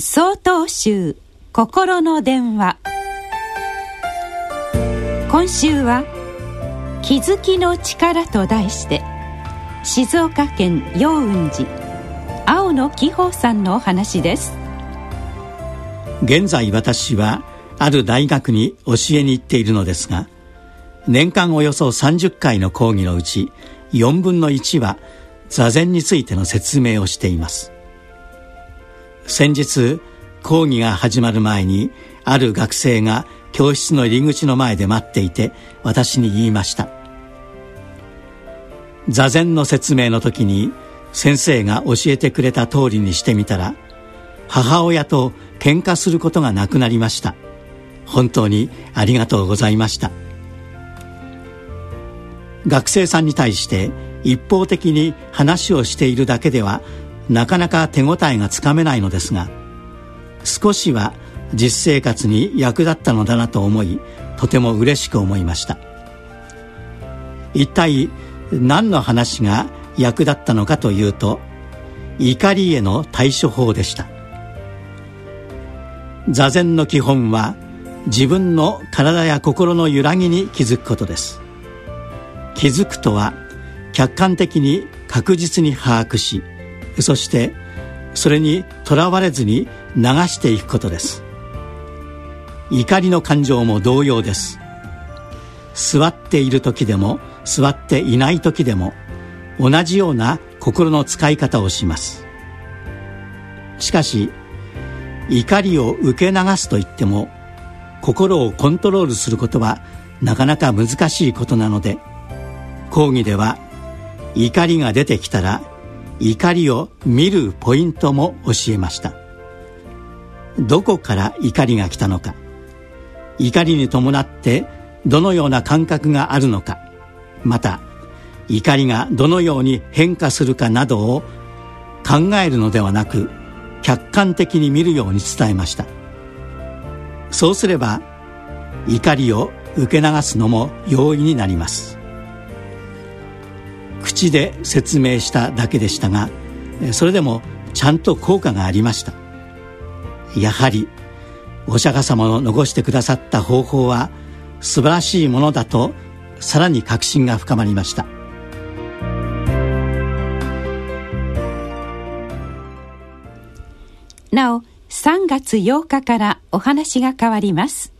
総統集心の電話。今週は「気づきの力」と題して静岡県陽雲寺青野紀宝さんのお話です。現在私はある大学に教えに行っているのですが年間およそ30回の講義のうち4分の1は座禅についての説明をしています。先日講義が始まる前にある学生が教室の入り口の前で待っていて私に言いました。座禅の説明の時に先生が教えてくれた通りにしてみたら母親と喧嘩することがなくなりました。本当にありがとうございました。学生さんに対して一方的に話をしているだけではなかなか手応えがつかめないのですが少しは実生活に役立ったのだなと思いとても嬉しく思いました。一体何の話が役立ったのかというと怒りへの対処法でした。座禅の基本は自分の体や心の揺らぎに気づくことです。気づくとは客観的に確実に把握しそしてそれにとらわれずに流していくことです。怒りの感情も同様です。座っている時でも座っていない時でも同じような心の使い方をします。しかし怒りを受け流すといっても心をコントロールすることはなかなか難しいことなので講義では怒りが出てきたら怒りを見るポイントも教えました。どこから怒りが来たのか。怒りに伴ってどのような感覚があるのか。また怒りがどのように変化するかなどを考えるのではなく客観的に見るように伝えました。そうすれば怒りを受け流すのも容易になります。口で説明しただけでしたがそれでもちゃんと効果がありました。やはりお釈迦様の残してくださった方法は素晴らしいものだとさらに確信が深まりました。なお3月8日からお話が変わります。